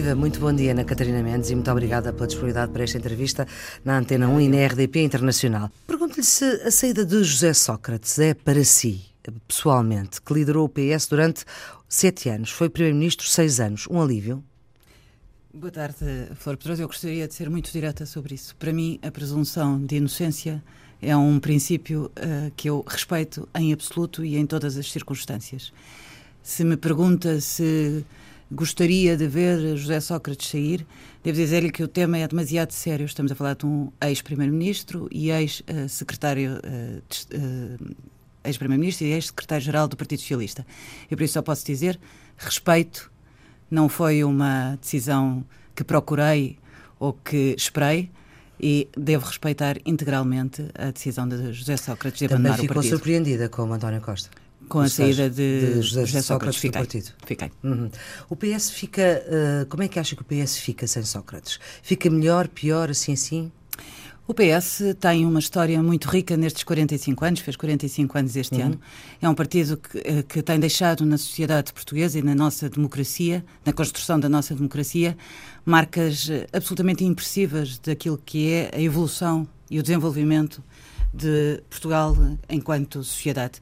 Viva, muito bom dia, Ana Catarina Mendes, e muito obrigada pela disponibilidade para esta entrevista na Antena 1 e na RDP Internacional. Pergunto-lhe se a saída de José Sócrates é para si, pessoalmente, que liderou o PS durante sete anos, foi Primeiro-Ministro seis anos, um alívio? Boa tarde, Flor Pedrosa. Eu gostaria de ser muito direta sobre isso. Para mim, a presunção de inocência é um princípio uh, que eu respeito em absoluto e em todas as circunstâncias. Se me pergunta se gostaria de ver José Sócrates sair, devo dizer-lhe que o tema é demasiado sério. Estamos a falar de um ex-primeiro-ministro e ex-secretário, uh, uh, ex-primeiro-ministro e ex-secretário-geral do Partido Socialista. E por isso só posso dizer respeito. Não foi uma decisão que procurei ou que esperei e devo respeitar integralmente a decisão de José Sócrates de Também abandonar o partido. ficou surpreendida com António Costa? Com a saída de, de José, José Sócrates, Sócrates, do partido. Fiquei. Uhum. O PS fica. Uh, como é que acha que o PS fica sem Sócrates? Fica melhor, pior, assim assim? O PS tem uma história muito rica nestes 45 anos, fez 45 anos este Uhum. ano. É um partido que, eh, que tem deixado na sociedade portuguesa e na nossa democracia, na construção da nossa democracia, marcas eh, absolutamente impressivas daquilo que é a evolução e o desenvolvimento de Portugal enquanto sociedade.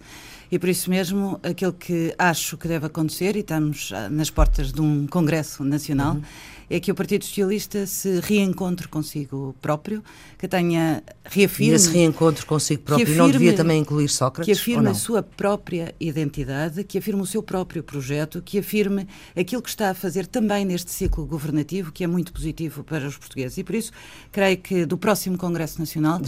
E por isso mesmo, aquilo que acho que deve acontecer, e estamos ah, nas portas de um Congresso Nacional, Uhum. É que o Partido Socialista se reencontre consigo próprio, que tenha E reafirme, esse reencontro consigo próprio não afirme- devia também incluir que Sócrates? ou afirme não? a sua própria identidade, que afirme o seu próprio projeto, que afirme aquilo que está a fazer também neste ciclo governativo, que é muito positivo para os portugueses. E por isso, creio que do próximo Congresso Nacional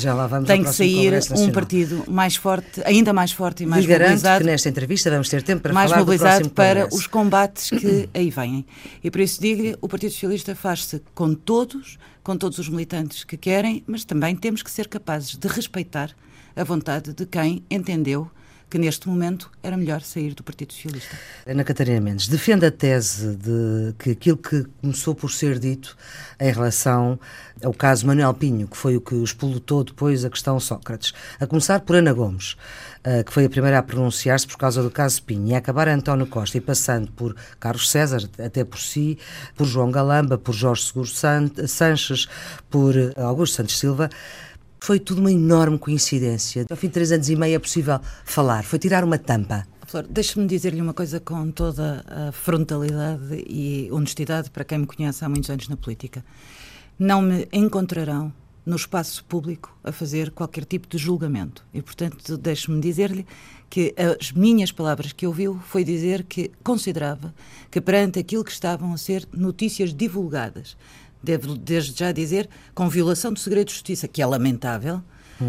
tem que sair um partido mais forte, ainda mais forte e mais garanto mobilizado que nesta entrevista vamos ter tempo para mais falar do mobilizado próximo para Congresso. os combates que aí vêm. E por isso digo-lhe, o Partido Socialista faz-se com todos, com todos os militantes que querem, mas também temos que ser capazes de respeitar a vontade de quem entendeu que neste momento era melhor sair do Partido Socialista. Ana Catarina Mendes, defende a tese de que aquilo que começou por ser dito em relação ao caso Manuel Pinho, que foi o que explotou depois a questão Sócrates, a começar por Ana Gomes, que foi a primeira a pronunciar-se por causa do caso Pinho, e a acabar António Costa, e passando por Carlos César, até por si, por João Galamba, por Jorge Seguro San- Sanches, por eh, Augusto Santos Silva, foi tudo uma enorme coincidência. Ao fim de três anos e meio é possível falar, foi tirar uma tampa. Flor, deixe-me dizer-lhe uma coisa com toda a frontalidade e honestidade para quem me conhece há muitos anos na política. Não me encontrarão no espaço público a fazer qualquer tipo de julgamento. E, portanto, deixe-me dizer-lhe que as minhas palavras que ouviu foi dizer que considerava que perante aquilo que estavam a ser notícias divulgadas, devo desde já dizer, com violação do segredo de justiça, que é lamentável,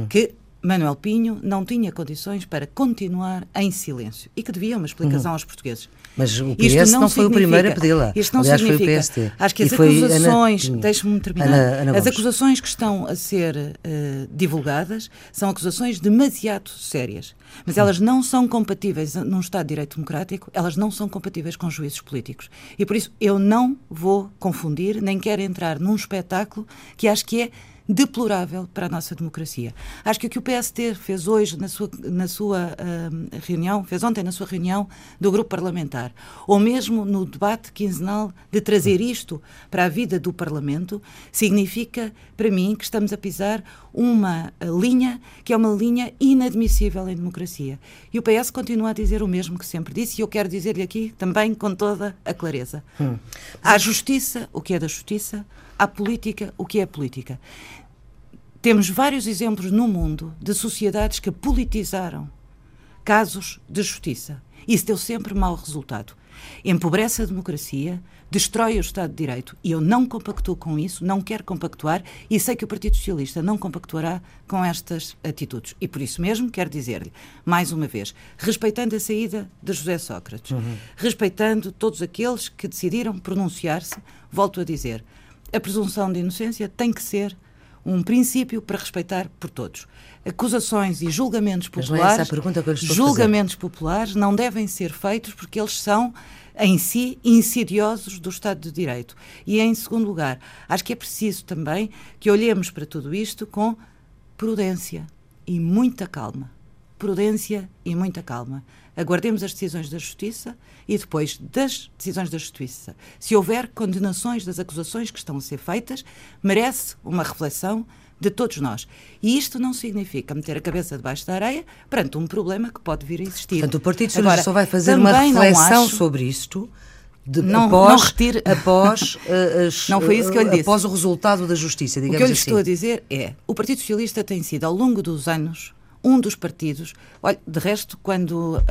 que Manuel Pinho não tinha condições para continuar em silêncio e que devia uma explicação aos portugueses. Mas o PS não foi o significa- primeiro a pedi-la. Isto não Aliás, foi o significa. PST. Acho que E as Ana acusações, deixe-me terminar, Ana- Ana as acusações que estão a ser eh, divulgadas são acusações demasiado sérias. Mas elas não são compatíveis num Estado de Direito Democrático, elas não são compatíveis com juízes políticos. E por isso eu não vou confundir, nem quero entrar num espetáculo que acho que é deplorável para a nossa democracia. Acho que o que o PST fez hoje na sua, na sua ahm, reunião, fez ontem na sua reunião do grupo parlamentar, ou mesmo no debate quinzenal de trazer isto para a vida do Parlamento, significa para mim que estamos a pisar uma ah, linha que é uma linha inadmissível em democracia. E o PS continua a dizer o mesmo que sempre disse, e eu quero dizer-lhe aqui também com toda a clareza. Há justiça, o que é da justiça, há política, o que é política. Temos vários exemplos no mundo de sociedades que politizaram casos de justiça. Isso deu sempre mau resultado. Empobrece a democracia, destrói o Estado de Direito. E eu não compactuo com isso, não quero compactuar e sei que o Partido Socialista não compactuará com estas atitudes. E por isso mesmo quero dizer-lhe, mais uma vez, respeitando a saída de José Sócrates, respeitando todos aqueles que decidiram pronunciar-se, volto a dizer, a presunção de inocência tem que ser um princípio para respeitar por todos. Acusações e julgamentos é populares, a julgamentos populares não devem ser feitos porque eles são em si insidiosos do Estado de Direito. E em segundo lugar, acho que é preciso também que olhemos para tudo isto com prudência e muita calma. Prudência e muita calma. Aguardemos as decisões da Justiça e depois das decisões da Justiça. Se houver condenações das acusações que estão a ser feitas, merece uma reflexão de todos nós. E isto não significa meter a cabeça debaixo da areia perante um problema que pode vir a existir. Portanto, o Partido Socialista Agora, só vai fazer uma reflexão acho... sobre isto de, não, após, não retire... após, uh, as, não foi isso que eu lhe disse. após o resultado da justiça, digamos O que eu lhe assim. estou a dizer é, o Partido Socialista tem sido, ao longo dos anos, um dos partidos. Olha, de resto, quando uh,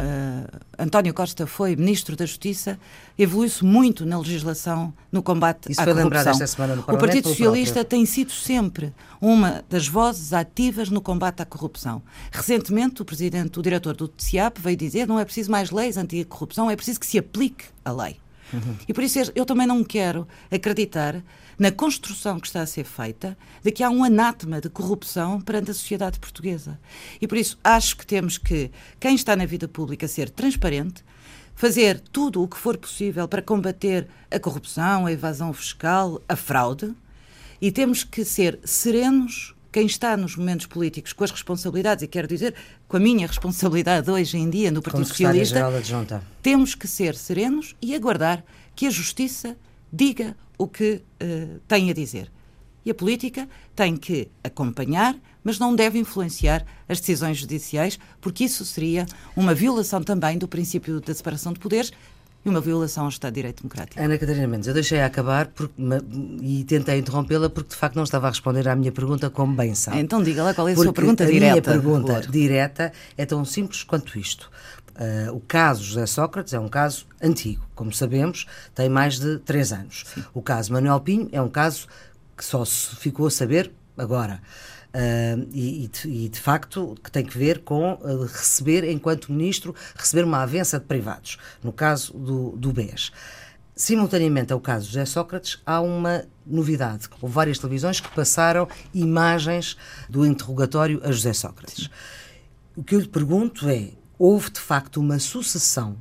António Costa foi Ministro da Justiça, evoluiu-se muito na legislação no combate Isso à foi corrupção. esta semana no o Partido Socialista tem sido sempre uma das vozes ativas no combate à corrupção. Recentemente, o presidente, o diretor do TCIAP veio dizer não é preciso mais leis anti-corrupção, é preciso que se aplique a lei. E por isso eu também não quero acreditar na construção que está a ser feita de que há um anátema de corrupção perante a sociedade portuguesa. E por isso acho que temos que, quem está na vida pública, ser transparente, fazer tudo o que for possível para combater a corrupção, a evasão fiscal, a fraude, e temos que ser serenos quem está nos momentos políticos com as responsabilidades, e quero dizer, com a minha responsabilidade hoje em dia no Partido Socialista, temos que ser serenos e aguardar que a Justiça diga o que uh, tem a dizer. E a política tem que acompanhar, mas não deve influenciar as decisões judiciais, porque isso seria uma violação também do princípio da separação de poderes e uma violação ao Estado de Direito Democrático. Ana Catarina Mendes, eu deixei-a acabar porque, e tentei interrompê-la porque de facto não estava a responder à minha pergunta como bem sabe. Então diga lá qual é a porque sua pergunta a direta. A minha pergunta direta é tão simples quanto isto. Uh, o caso José Sócrates é um caso antigo, como sabemos, tem mais de três anos. Sim. O caso Manuel Pinho é um caso que só se ficou a saber agora. Uh, e, e, de facto que tem que ver com uh, receber, enquanto ministro, receber uma avença de privados, no caso do, do BES. Simultaneamente ao caso José Sócrates, há uma novidade. Houve várias televisões que passaram imagens do interrogatório a José Sócrates. O que eu lhe pergunto é: houve de facto uma sucessão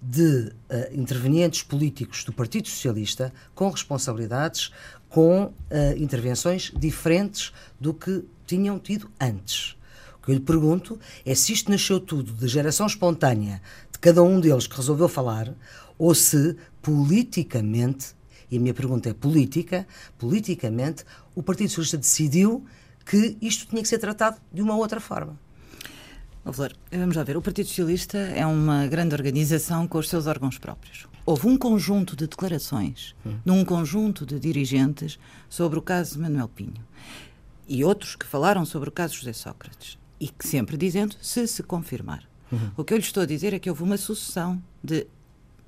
de uh, intervenientes políticos do Partido Socialista com responsabilidades, com uh, intervenções diferentes do que tinham tido antes. O que eu lhe pergunto é se isto nasceu tudo de geração espontânea de cada um deles que resolveu falar ou se politicamente, e a minha pergunta é política, politicamente, o Partido Socialista decidiu que isto tinha que ser tratado de uma outra forma. Vamos lá ver. O Partido Socialista é uma grande organização com os seus órgãos próprios. Houve um conjunto de declarações hum. de um conjunto de dirigentes sobre o caso de Manuel Pinho e outros que falaram sobre o caso José Sócrates e que sempre dizendo se se confirmar. Uhum. O que eu lhe estou a dizer é que houve uma sucessão de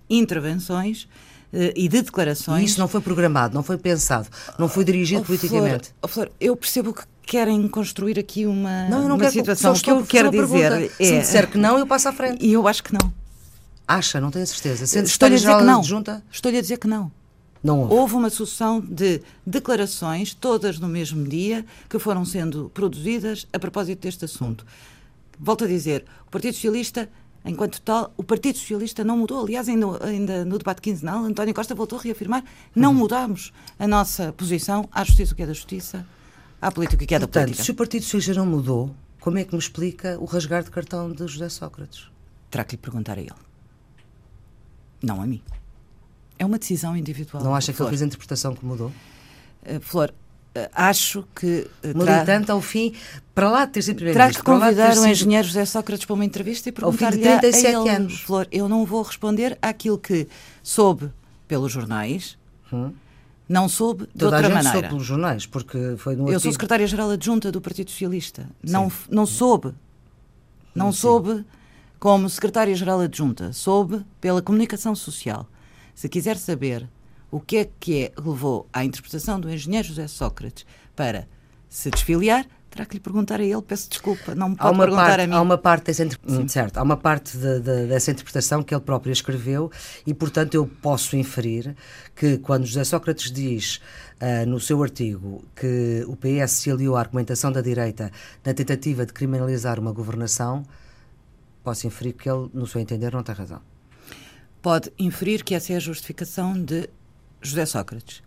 intervenções uh, e de declarações. E isso não foi programado, não foi pensado, não foi dirigido oh, politicamente. Flor, oh, Flor, eu percebo que querem construir aqui uma, não, eu não uma quero, situação. O que eu quero dizer é. Se disser que não, eu passo à frente. E eu acho que não. Acha, não tenho certeza. Estou-lhe a dizer que não. Estou-lhe a dizer que não. Não houve. houve uma sucessão de declarações, todas no mesmo dia, que foram sendo produzidas a propósito deste assunto. Volto a dizer, o Partido Socialista enquanto tal, o Partido Socialista não mudou. Aliás, ainda, ainda no debate quinzenal, António Costa voltou a reafirmar: não uhum. mudamos a nossa posição à justiça o que é da justiça, à política, que é Portanto, da política. se o Partido Socialista não mudou, como é que me explica o rasgar de cartão de José Sócrates? Terá que lhe perguntar a ele. Não a mim. É uma decisão individual. Não acha que ele fez a interpretação que mudou? Uh, Flor, uh, acho que. Uh, Militante, ao fim, para lá de ter sido Terá que convidar o engenheiro José Sócrates para uma entrevista e perguntar-lhe a, a ele. Anos. Flor, eu não vou responder àquilo que soube pelos jornais. Hum não soube de Toda outra a gente maneira. soube pelos jornais, porque foi no Eu sou secretária-geral adjunta do Partido Socialista. Não, não soube. Não Sim. soube como secretária-geral adjunta. Soube pela comunicação social. Se quiser saber o que é que é, levou à interpretação do engenheiro José Sócrates para se desfiliar, terá que lhe perguntar a ele, peço desculpa, não me pode perguntar parte, a mim. Há uma parte dessa, certo, há uma parte de, de, dessa interpretação que ele próprio escreveu e, portanto, eu posso inferir que quando José Sócrates diz uh, no seu artigo que o PS se aliou à argumentação da direita na tentativa de criminalizar uma governação, posso inferir que ele, no seu entender, não tem razão. Pode inferir que essa é a justificação de José Sócrates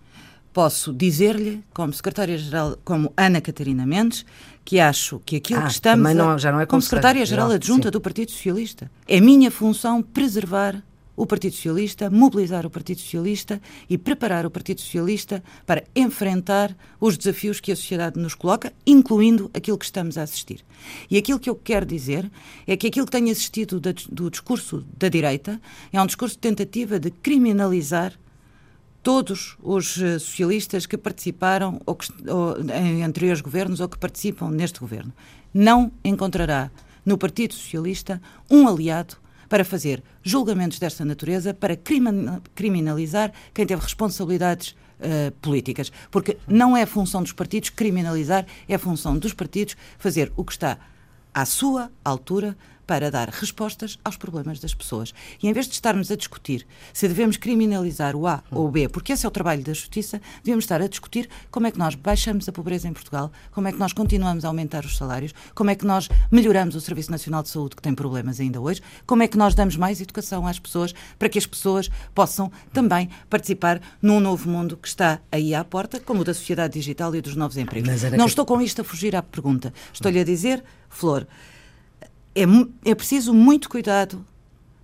posso dizer-lhe, como secretária-geral, como Ana Catarina Mendes, que acho que aquilo ah, que estamos. Não, já não é como, como secretária-geral adjunta sim. do Partido Socialista. É minha função preservar o Partido Socialista, mobilizar o Partido Socialista e preparar o Partido Socialista para enfrentar os desafios que a sociedade nos coloca, incluindo aquilo que estamos a assistir. E aquilo que eu quero dizer é que aquilo que tenho assistido do discurso da direita é um discurso de tentativa de criminalizar todos os eh, socialistas que participaram ou que, ou, em anteriores governos ou que participam neste governo. Não encontrará no Partido Socialista um aliado para fazer julgamentos desta natureza, para criminalizar quem teve responsabilidades Uh, políticas. Porque não é função dos partidos criminalizar, é função dos partidos fazer o que está à sua altura para dar respostas aos problemas das pessoas. E em vez de estarmos a discutir se devemos criminalizar o A ou o B, porque esse é o trabalho da justiça, devemos estar a discutir como é que nós baixamos a pobreza em Portugal, como é que nós continuamos a aumentar os salários, como é que nós melhoramos o Serviço Nacional de Saúde, que tem problemas ainda hoje, como é que nós damos mais educação às pessoas para que as pessoas possam também participar num novo mundo que está aí à porta, como o da sociedade digital e dos novos empregos. Não que... estou com isto a fugir à pergunta. Estou-lhe a dizer, Flor, é, é preciso muito cuidado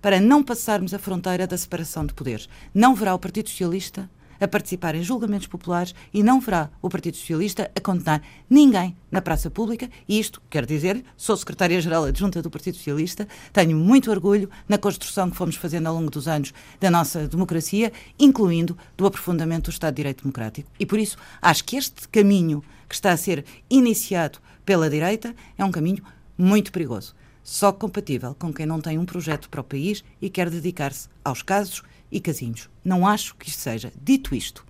para não passarmos a fronteira da separação de poderes. Não verá o Partido Socialista a participar em julgamentos populares e não verá o Partido Socialista a condenar ninguém na praça pública. E isto, quero dizer, sou secretária-geral adjunta do Partido Socialista, tenho muito orgulho na construção que fomos fazendo ao longo dos anos da nossa democracia, incluindo do aprofundamento do Estado de Direito Democrático. E por isso acho que este caminho que está a ser iniciado pela direita é um caminho muito perigoso só compatível com quem não tem um projeto para o país e quer dedicar-se aos casos e casinhos. Não acho que isto seja. Dito isto,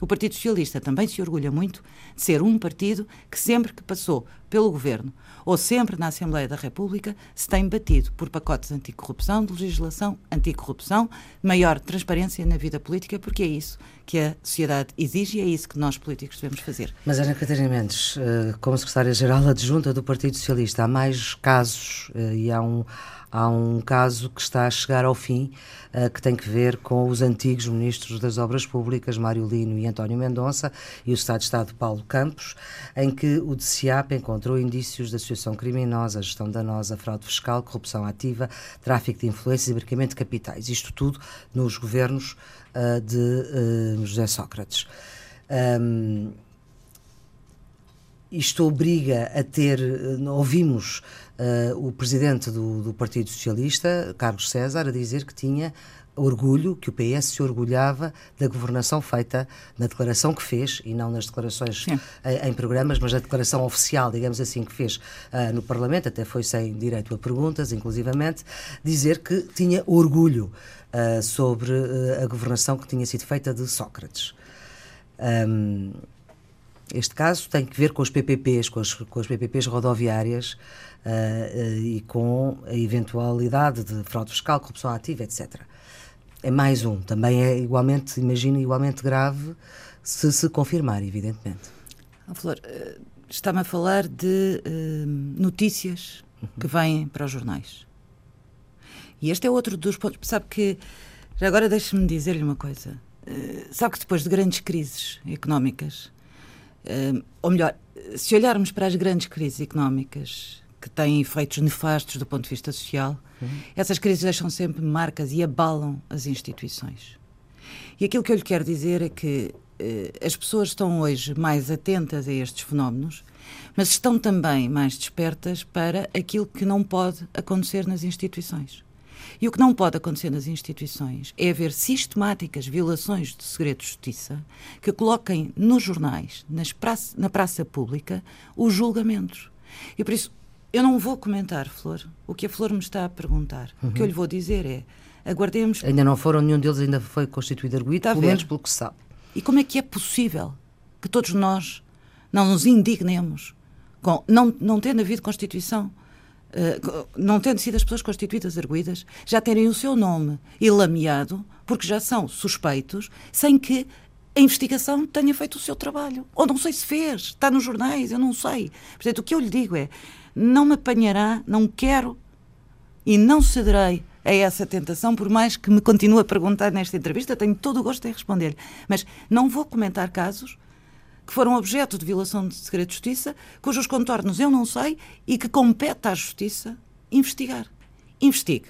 o Partido Socialista também se orgulha muito de ser um partido que sempre que passou pelo governo ou sempre na Assembleia da República se tem batido por pacotes anticorrupção, de legislação anticorrupção, maior transparência na vida política, porque é isso que a sociedade exige e é isso que nós políticos devemos fazer. Mas Ana Catarina Mendes, eh, como secretária-geral adjunta do Partido Socialista, há mais casos eh, e há um há um caso que está a chegar ao fim, uh, que tem que ver com os antigos ministros das Obras Públicas, Mário Lino e António Mendonça, e o Estado de Estado Paulo Campos, em que o DCAP encontrou indícios de associação criminosa, gestão danosa, fraude fiscal, corrupção ativa, tráfico de influências e branqueamento de capitais. Isto tudo nos governos uh, de uh, José Sócrates. Um, isto obriga a ter, ouvimos uh, o presidente do, do, Partido Socialista, Carlos César, a dizer que tinha orgulho, que o PS se orgulhava da governação feita na declaração que fez, e não nas declarações em, em, programas, mas na declaração oficial, digamos assim, que fez uh, no Parlamento, até foi sem direito a perguntas, inclusivamente, dizer que tinha orgulho uh, sobre a governação que tinha sido feita de Sócrates. Um, este caso tem que ver com os PPPs, com as, com as PPPs rodoviárias, e com a eventualidade de fraude fiscal, corrupção ativa, etc. É mais um, também é igualmente, imagino, igualmente grave se se confirmar, evidentemente. Oh, Flor, eh, está-me a falar de uh, notícias uhum. que vêm para os jornais. E este é outro dos pontos. Sabe que, já agora deixe-me dizer-lhe uma coisa. Uh, sabe que depois de grandes crises económicas, uh, ou melhor, se olharmos para as grandes crises económicas que têm efeitos nefastos do ponto de vista social, uhum. essas crises deixam sempre marcas e abalam as instituições. E aquilo que eu lhe quero dizer é que eh, as pessoas estão hoje mais atentas a estes fenómenos, mas estão também mais despertas para aquilo que não pode acontecer nas instituições. E o que não pode acontecer nas instituições é haver sistemáticas violações de segredo de justiça que coloquem nos jornais, nas praça, na praça pública, os julgamentos. E por isso, eu não vou comentar, Flor, o que a Flor me está a perguntar. Uhum. O que eu lhe vou dizer é: aguardemos. Ainda não foram, nenhum deles ainda foi constituído arguído, pelo menos pelo que se sabe. E como é que é possível que todos nós não nos indignemos com, não, não tendo havido Constituição, uh, não tendo sido as pessoas constituídas arguídas, já terem o seu nome ilameado, porque já são suspeitos, sem que a investigação tenha feito o seu trabalho. Ou não sei se fez, está nos jornais, eu não sei. Portanto, o que eu lhe digo é: não me apanhará, não quero e não cederei a essa tentação, por mais que me continue a perguntar nesta entrevista, tenho todo o gosto em responder-lhe. Mas não vou comentar casos que foram objeto de violação de segredo de justiça, cujos contornos eu não sei e que compete à justiça investigar. Investigue.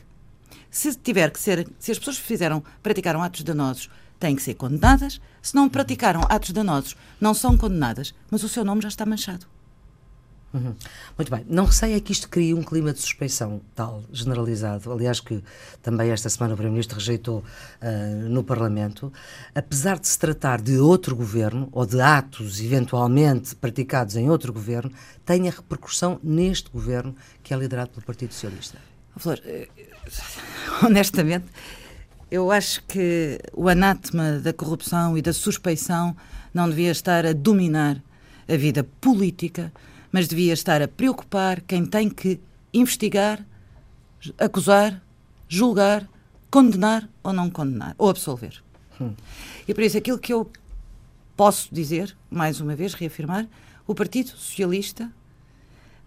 Se tiver que ser, se as pessoas fizeram, praticaram atos danosos, têm que ser condenadas. Se não praticaram atos danosos, não são condenadas, mas o seu nome já está manchado. Uhum. Muito bem. Não receia que isto crie um clima de suspeição tal, generalizado. Aliás, que também esta semana o Primeiro-Ministro rejeitou uh, no Parlamento. Apesar de se tratar de outro governo, ou de atos eventualmente praticados em outro governo, tenha repercussão neste governo que é liderado pelo Partido Socialista. Flor, eh, honestamente, eu acho que o anátema da corrupção e da suspeição não devia estar a dominar a vida política mas devia estar a preocupar quem tem que investigar, acusar, julgar, condenar ou não condenar, ou absolver. Hum. E por isso aquilo que eu posso dizer, mais uma vez, reafirmar, o Partido Socialista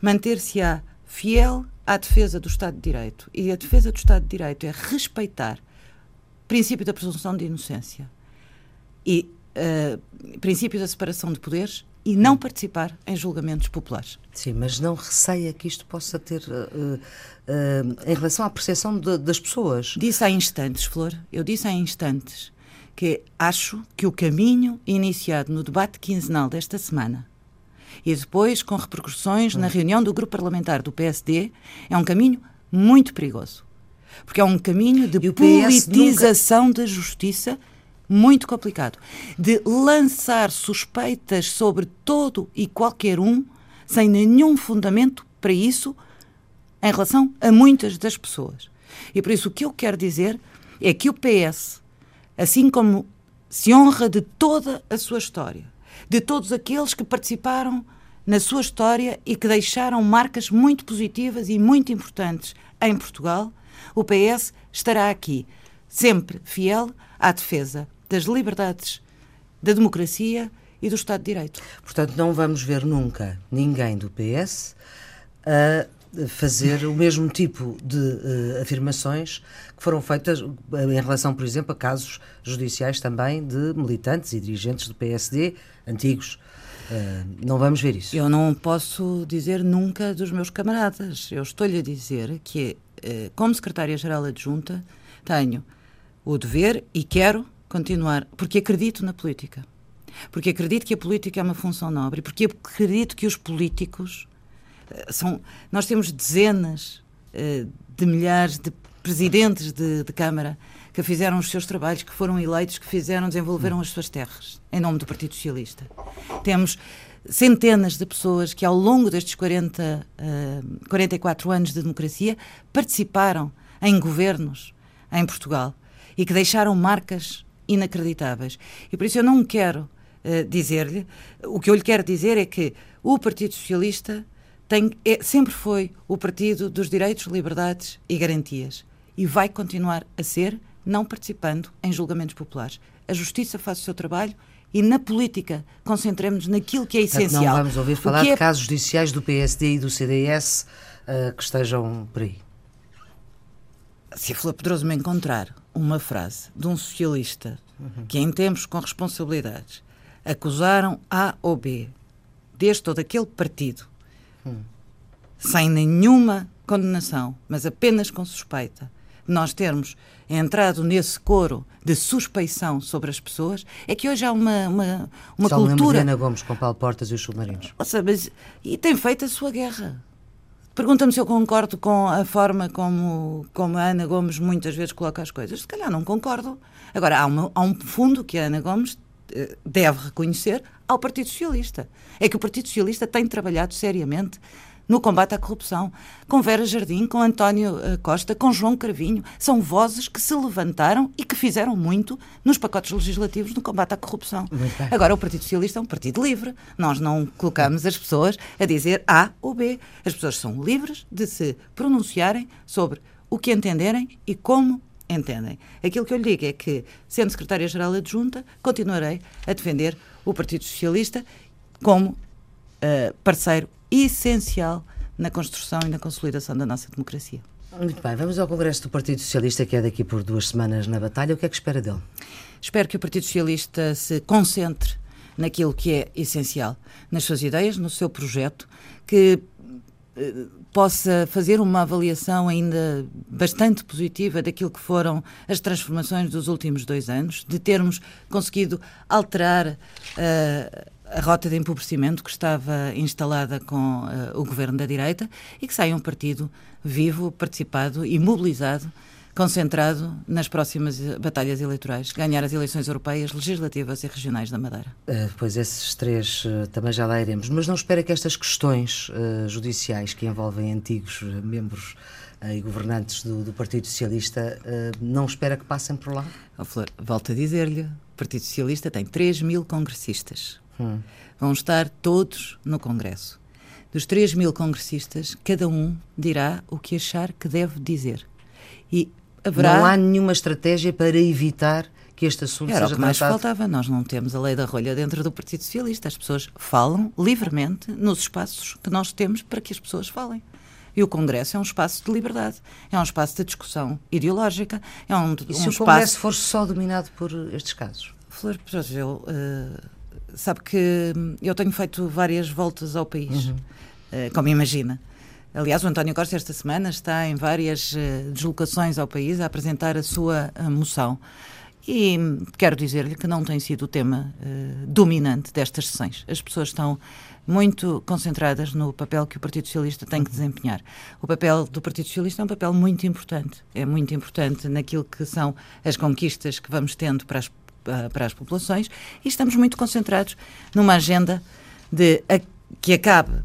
manter-se-á fiel à defesa do Estado de Direito. E a defesa do Estado de Direito é respeitar o princípio da presunção de inocência e uh, princípio da separação de poderes e não participar em julgamentos populares. Sim, mas não receia que isto possa ter uh, uh, em relação à percepção de, das pessoas. Disse há instantes, Flor, eu disse há instantes que acho que o caminho iniciado no debate quinzenal desta semana e depois com repercussões hum. na reunião do grupo parlamentar do PSD é um caminho muito perigoso. Porque é um caminho de politização nunca... da justiça muito complicado, de lançar suspeitas sobre todo e qualquer um, sem nenhum fundamento para isso, em relação a muitas das pessoas. E por isso o que eu quero dizer é que o PS, assim como se honra de toda a sua história, de todos aqueles que participaram na sua história e que deixaram marcas muito positivas e muito importantes em Portugal, o PS estará aqui, sempre fiel à defesa das liberdades, da democracia e do Estado de Direito. Portanto, não vamos ver nunca ninguém do PS a fazer o mesmo tipo de uh, afirmações que foram feitas eh, em relação, por exemplo, a casos judiciais também de militantes e dirigentes do PSD antigos. Uh, não vamos ver isso. Eu não posso dizer nunca dos meus camaradas. Eu estou-lhe a dizer que, como secretária-geral adjunta, tenho o dever e quero continuar, porque acredito na política. Porque acredito que a política é uma função nobre, porque acredito que os políticos uh, são. Nós temos dezenas uh, de milhares de presidentes de, de, Câmara que fizeram os seus trabalhos, que foram eleitos, que fizeram, desenvolveram as suas terras, em nome do Partido Socialista. Temos centenas de pessoas que, ao longo destes 40, uh, 44 anos de democracia, participaram em governos em Portugal e que deixaram marcas inacreditáveis. E por isso eu não quero uh, dizer-lhe, o que eu lhe quero dizer é que o Partido Socialista tem, é, sempre foi o partido dos direitos, liberdades e garantias. E vai continuar a ser, não participando em julgamentos populares. A justiça faz o seu trabalho e na política concentremos naquilo que é essencial. Não vamos ouvir falar é... de casos judiciais do PSD e do CDS uh, que estejam por aí. Se a Flor Pedroso me encontrar uma frase de um socialista uhum. que, em tempos com responsabilidades, acusaram A ou B deste ou daquele partido, uhum. sem nenhuma condenação, mas apenas com suspeita, nós termos entrado nesse coro de suspeição sobre as pessoas, é que hoje há uma, uma, uma Só cultura. Ana Gomes com Paulo Portas e os submarinos. Seja, mas, e tem feito a sua guerra. Pergunta-me se eu concordo com a forma como, como a Ana Gomes muitas vezes coloca as coisas. Se calhar não concordo. Agora, há, uma, há um fundo que a Ana Gomes eh, deve reconhecer ao Partido Socialista. É que o Partido Socialista tem trabalhado seriamente no combate à corrupção, com Vera Jardim, com António eh, Costa, com João Carvinho. São vozes que se levantaram e que fizeram muito nos pacotes legislativos no combate à corrupção. Agora, o Partido Socialista é um partido livre. Nós não colocamos as pessoas a dizer A ou B. As pessoas são livres de se pronunciarem sobre o que entenderem e como entendem. Aquilo que eu lhe digo é que, sendo secretária-geral adjunta, continuarei a defender o Partido Socialista como uh, parceiro essencial na construção e na consolidação da nossa democracia. Muito bem, vamos ao Congresso do Partido Socialista, que é daqui por duas semanas na batalha. O que é que espera dele? Espero que o Partido Socialista se concentre naquilo que é essencial, nas suas ideias, no seu projeto, que eh, possa fazer uma avaliação ainda bastante positiva daquilo que foram as transformações dos últimos dois anos, de termos conseguido alterar uh, a rota de empobrecimento que estava instalada com uh, o governo da direita e que saia um partido vivo, participado e mobilizado concentrado nas próximas batalhas eleitorais, ganhar as eleições europeias, legislativas e regionais da Madeira. Uh, pois esses três uh, também já lá iremos, mas não espera que estas questões judiciais que envolvem antigos membros e governantes do, do, Partido Socialista, não espera que passem por lá? Oh, Flor, volto a dizer-lhe, o Partido Socialista tem 3 mil congressistas. Hum. Vão estar todos no Congresso. Dos 3 mil congressistas, cada um dirá o que achar que deve dizer. E haverá... Não há nenhuma estratégia para evitar que este assunto Era seja o que mais faltava. Nós não temos a lei da rolha dentro do Partido Socialista. As pessoas falam livremente nos espaços que nós temos para que as pessoas falem. E o Congresso é um espaço de liberdade, é um espaço de discussão ideológica, é um, e se um o Congresso for só dominado por estes casos? Flor, eu, uh, sabe que eu tenho feito várias voltas ao país, uhum. uh, como imagina. Aliás, o António Costa esta semana está em várias uh, deslocações ao país a apresentar a sua uh, moção. E quero dizer-lhe que não tem sido o tema uh, dominante destas sessões. As pessoas estão muito concentradas no papel que o Partido Socialista tem que desempenhar. O papel do Partido Socialista é um papel muito importante. É muito importante naquilo que são as conquistas que vamos tendo para as, para as populações e estamos muito concentrados numa agenda de a, que acabe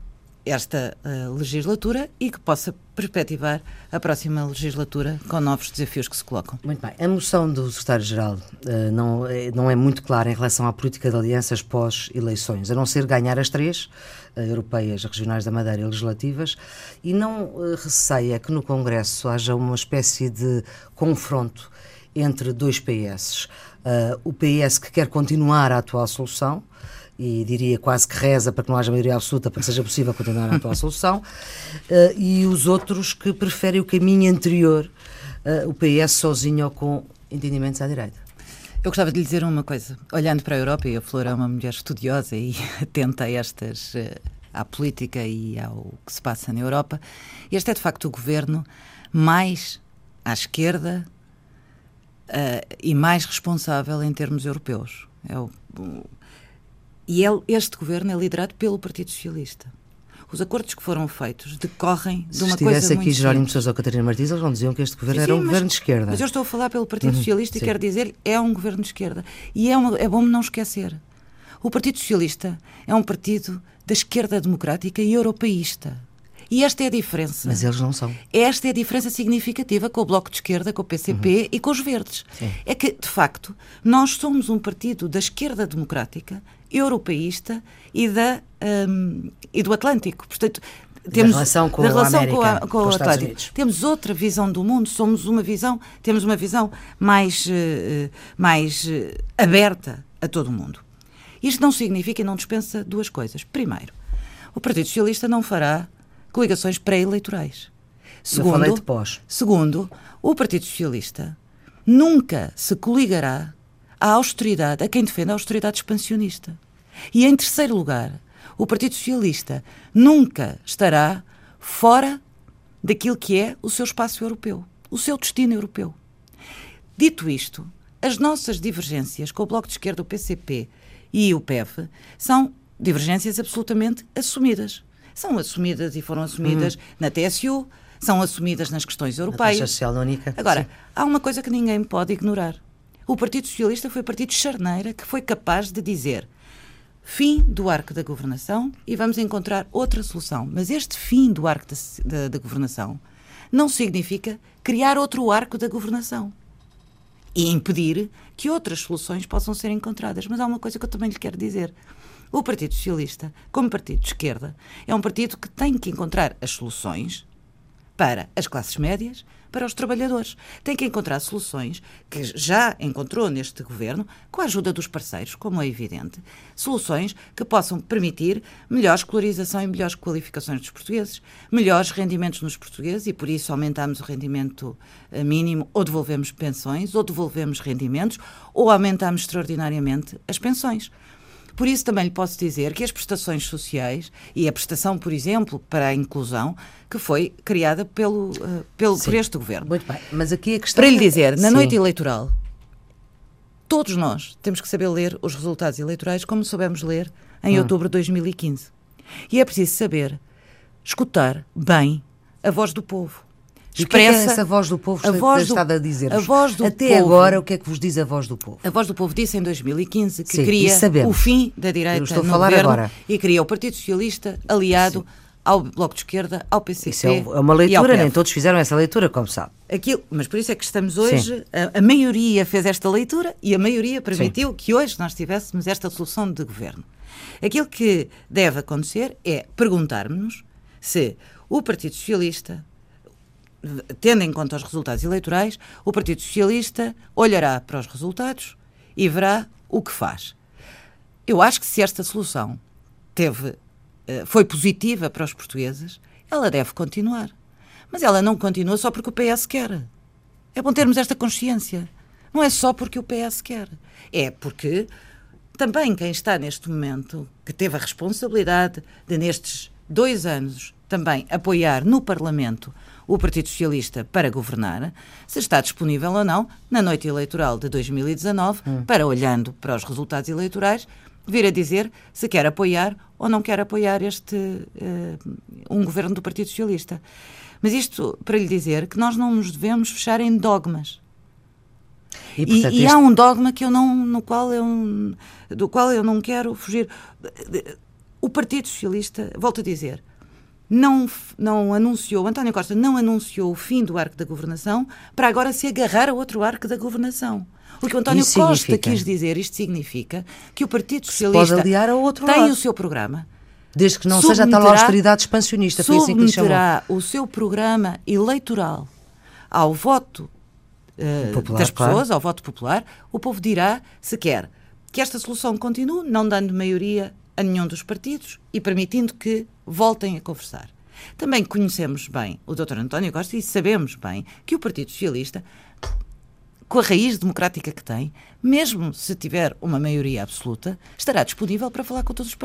esta uh, legislatura e que possa perspectivar a próxima legislatura com novos desafios que se colocam. Muito bem. A moção do secretário-geral uh, não, é, não é muito clara em relação à política de alianças pós-eleições, a não ser ganhar as três, uh, europeias, regionais da Madeira e legislativas, e não receia que no Congresso haja uma espécie de confronto entre dois PS. O PS que quer continuar a atual solução, e diria quase que reza para que não haja maioria absoluta para que seja possível continuar a atual solução, uh, e os outros que preferem o caminho anterior, uh, o PS sozinho ou com entendimentos à direita. Eu gostava de lhe dizer uma coisa. Olhando para a Europa, e a Flor é uma mulher estudiosa e atenta a estas, uh, à política e ao que se passa na Europa, este é de facto o governo mais à esquerda e mais responsável em termos europeus. É o, e ele, este governo é liderado pelo Partido Socialista. Os acordos que foram feitos decorrem de uma coisa muito Se estivesse aqui Jerónimo Sousa ou Catarina Martins, eles não diziam que este governo sim, era um mas, governo de esquerda. Mas eu estou a falar pelo Partido uhum, Socialista sim. e quero dizer é um governo de esquerda. E é, uma, é bom não esquecer. O Partido Socialista é um partido da esquerda democrática e europeísta. E esta é a diferença. Mas eles não são. Esta é a diferença significativa com o Bloco de Esquerda, com o PCP uhum. e com os Verdes. Sim. É que, de facto, nós somos um partido da esquerda democrática europeísta e, da, um, e do Atlântico. Portanto, temos, da relação com, da relação América, com, a, com, com o Atlântico. Unidos. Temos outra visão do mundo, somos uma visão, temos uma visão mais, uh, mais uh, aberta a todo o mundo. Isto não significa e não dispensa duas coisas. Primeiro, o Partido Socialista não fará coligações pré-eleitorais. Segundo, de pós. segundo, o Partido Socialista nunca se coligará à austeridade, a quem defende a austeridade expansionista. E em terceiro lugar, o Partido Socialista nunca estará fora daquilo que é o seu espaço europeu, o seu destino europeu. Dito isto, as nossas divergências com o Bloco de Esquerda, o PCP e o PEV são divergências absolutamente assumidas. São assumidas e foram assumidas uhum. na TSU, são assumidas nas questões europeias. Na social única. Agora, Sim. há uma coisa que ninguém pode ignorar. O Partido Socialista foi o partido charneira que foi capaz de dizer fim do arco da governação e vamos encontrar outra solução. Mas este fim do arco da, da, da governação não significa criar outro arco da governação e impedir que outras soluções possam ser encontradas. Mas há uma coisa que eu também lhe quero dizer. O Partido Socialista, como partido de esquerda, é um partido que tem que encontrar as soluções para as classes médias, para os trabalhadores. Tem que encontrar soluções que já encontrou neste governo, com a ajuda dos parceiros, como é evidente, soluções que possam permitir melhor escolarização e melhores qualificações dos portugueses, melhores rendimentos nos portugueses e por isso aumentamos o rendimento eh, mínimo ou devolvemos pensões ou devolvemos rendimentos ou aumentamos extraordinariamente as pensões. Por isso também lhe posso dizer que as prestações sociais e a prestação, por exemplo, para a inclusão, que foi criada pelo, uh, pelo, por este governo. Muito bem, mas aqui a questão... Para lhe dizer, na Sim. noite eleitoral, todos nós temos que saber ler os resultados eleitorais como soubemos ler em hum. outubro de 2015. E é preciso saber escutar bem a voz do povo. E o que é, essa voz do povo a voz do, estado a dizer a voz do Até povo, agora, o que é que vos diz a voz do povo? A voz do povo disse em 2015 que Sim, queria o fim da direita estou no a falar governo agora. e queria o Partido Socialista aliado Sim. ao Bloco de Esquerda, ao PCP Isso é, é uma leitura, nem todos fizeram essa leitura, como sabe. Aquilo, mas por isso é que estamos hoje, a, a, maioria fez esta leitura e a maioria permitiu Sim. que hoje nós tivéssemos esta solução de governo. Aquilo que deve acontecer é perguntarmos se o Partido Socialista, tendo em conta os resultados eleitorais, o Partido Socialista olhará para os resultados e verá o que faz. Eu acho que se esta solução teve, eh, foi positiva para os portugueses, ela deve continuar. Mas ela não continua só porque o PS quer. É bom termos esta consciência. Não é só porque o PS quer. É porque também quem está neste momento, que teve a responsabilidade de, nestes dois anos, também apoiar no Parlamento o Partido Socialista para governar, se está disponível ou não, na noite eleitoral de 2019, hum. para, olhando para os resultados eleitorais, vir a dizer se quer apoiar ou não quer apoiar este uh, um governo do Partido Socialista. Mas isto para lhe dizer que nós não nos devemos fechar em dogmas. E, portanto, e, e há um dogma que eu não, no qual eu, do qual eu não quero fugir. O Partido Socialista, volto a dizer, não, não anunciou, António Costa não anunciou o fim do arco da governação para agora se agarrar a outro arco da governação. O que o António Isso Costa significa. quis dizer, isto significa que o Partido Socialista tem lado. o seu programa. Desde que não seja a tal austeridade expansionista. Foi assim que lhe chamou. o seu programa eleitoral ao voto uh, popular, das pessoas, claro. ao voto popular, o povo dirá se quer que esta solução continue, não dando maioria a nenhum dos partidos e permitindo que voltem a conversar. Também conhecemos bem o Dr. António Costa e sabemos bem que o Partido Socialista, com a raiz democrática que tem, mesmo se tiver uma maioria absoluta, estará disponível para falar com todos os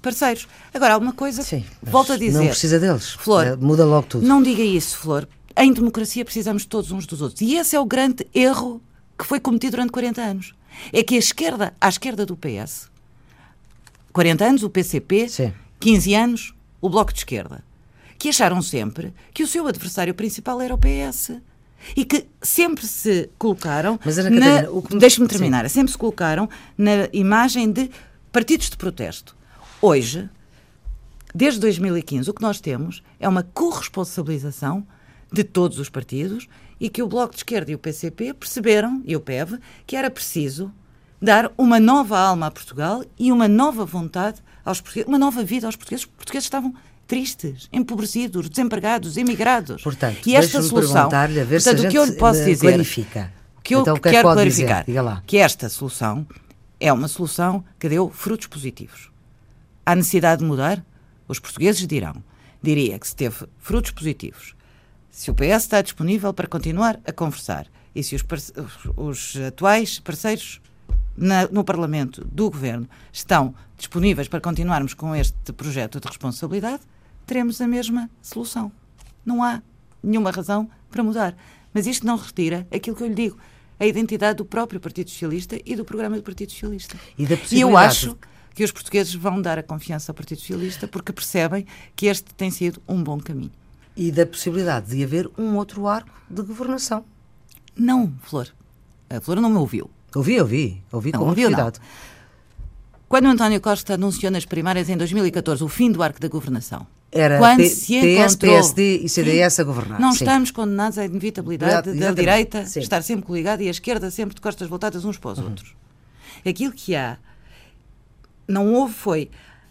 parceiros. Agora, há uma coisa, Sim, volto a dizer. Não precisa deles. Flor, é, muda logo tudo. Não diga isso, Flor. Em democracia precisamos todos uns dos outros. E esse é o grande erro que foi cometido durante 40 anos. É que a esquerda, à esquerda do PS, 40 anos o PCP, Sim. 15 anos o Bloco de Esquerda, que acharam sempre que o seu adversário principal era o PS. E que sempre se colocaram. Mas, Ana Catarina, o que... Deixe-me terminar. Sim. Sempre se colocaram na imagem de partidos de protesto. Hoje, desde 2015, o que nós temos é uma corresponsabilização de todos os partidos e que o Bloco de Esquerda e o PCP perceberam, e o PEV, que era preciso dar uma nova alma a Portugal e uma nova vontade aos portugueses, uma nova vida aos portugueses. Os portugueses estavam tristes, empobrecidos, desempregados, emigrados. Portanto, e esta solução, a ver portanto, se o que eu lhe posso dizer, clarifica. O que eu então, que é quero clarificar, que esta solução é uma solução que deu frutos positivos. Há necessidade de mudar? Os portugueses dirão. Diria que se teve frutos positivos, se o PS está disponível para continuar a conversar e se os, os atuais parceiros na, no Parlamento do Governo estão disponíveis para continuarmos com este projeto de responsabilidade, teremos a mesma solução. Não há nenhuma razão para mudar. Mas isto não retira aquilo que eu lhe digo, a identidade do próprio Partido Socialista e do programa do Partido Socialista. E, da e eu acho que os portugueses vão dar a confiança ao Partido Socialista porque percebem que este tem sido um bom caminho. E da possibilidade de haver um outro arco de governação. Não, Flor. A Flor não me ouviu. Ouvi, ouvi. Ouvi não, com ouviu, cuidado. Não. Quando António Costa anunciou nas primárias em 2014 o fim do arco da governação, era quando P se PS, PSD e CDS a governar. Não sim. estamos condenados à inevitabilidade da direita sim. estar sempre coligada e a esquerda sempre de costas voltadas uns para os uhum. outros. Aquilo que há, não houve foi,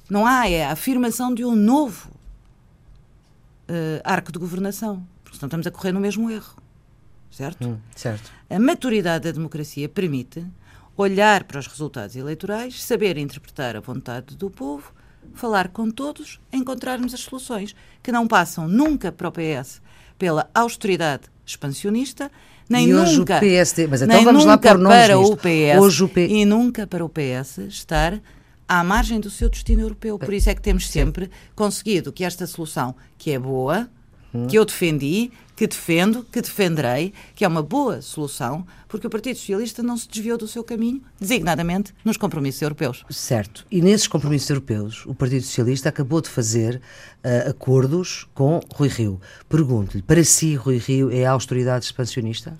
não há é a afirmação de um novo uh, arco de governação, porque senão estamos a correr no mesmo erro. Certo? Hum, certo. A maturidade da democracia permite olhar para os resultados eleitorais, saber interpretar a vontade do povo, falar com todos, encontrarmos as soluções que não passam nunca para o PS pela austeridade expansionista, nem e hoje nunca, o PSD, mas então vamos lá nomes para nisto. o PS Hoje o P... e nunca para o PS estar à margem do seu destino europeu. Por isso é que temos sempre conseguido que esta solução, que é boa, que eu defendi, que defendo, que defenderei, que é uma boa solução, porque o Partido Socialista não se desviou do seu caminho, designadamente nos compromissos europeus. Certo. E nesses compromissos europeus, o Partido Socialista acabou de fazer uh, acordos com Rui Rio. Pergunto-lhe, para si, Rui Rio é a austeridade expansionista?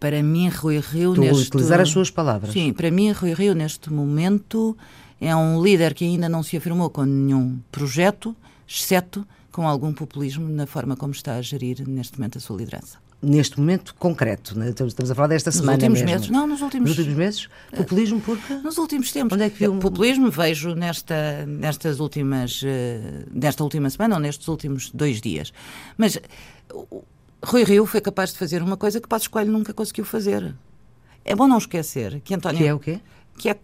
Para mim, Rui Rio, Estou neste... utilizar as suas palavras. Sim, para mim, Rui Rio, neste momento, é um líder que ainda não se afirmou com nenhum projeto, exceto com algum populismo na forma como está a gerir neste momento a sua liderança. Neste momento concreto, né? estamos a falar desta nos semana últimos mesmo. meses, não, nos últimos, Nos últimos meses? Populismo porque? Nos últimos tempos. Onde é que viu um- Populismo vejo nesta, nestas últimas, eh, nesta última semana ou nestes últimos dois dias. Mas Rui Rio foi capaz de fazer uma coisa que Passos Coelho nunca conseguiu fazer. É bom não esquecer que António... Que é o quê? Que é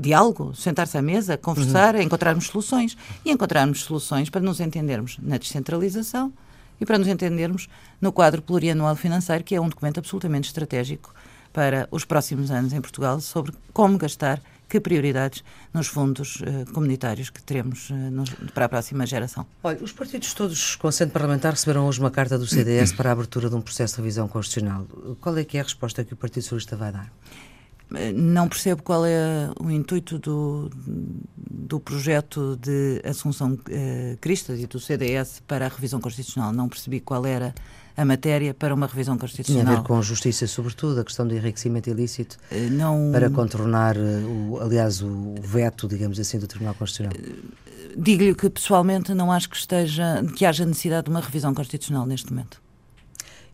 diálogo, sentar-se à mesa, conversar, encontrarmos soluções. E encontrarmos soluções para nos entendermos na descentralização e para nos entendermos no quadro plurianual financeiro, que é um documento absolutamente estratégico para os próximos anos em Portugal sobre como gastar, que prioridades nos fundos eh, comunitários que teremos eh, nos- para a próxima geração. Olha, os partidos todos com assento parlamentar receberam hoje uma carta do CDS para a abertura de um processo de revisão constitucional. Qual é que é a resposta que o Partido Socialista vai dar? Não percebo qual é o intuito do, do projeto de Assunção eh, Cristas e do CDS para a revisão constitucional. Não percebi qual era a matéria para uma revisão Tinha a constitucional. ver com justiça, sobretudo, a questão do enriquecimento ilícito, Eh, Não, para contornar, eh, o, aliás, o veto, digamos assim, do Tribunal Constitucional. Digo-lhe que pessoalmente não acho que, esteja, que haja necessidade de uma revisão constitucional neste momento.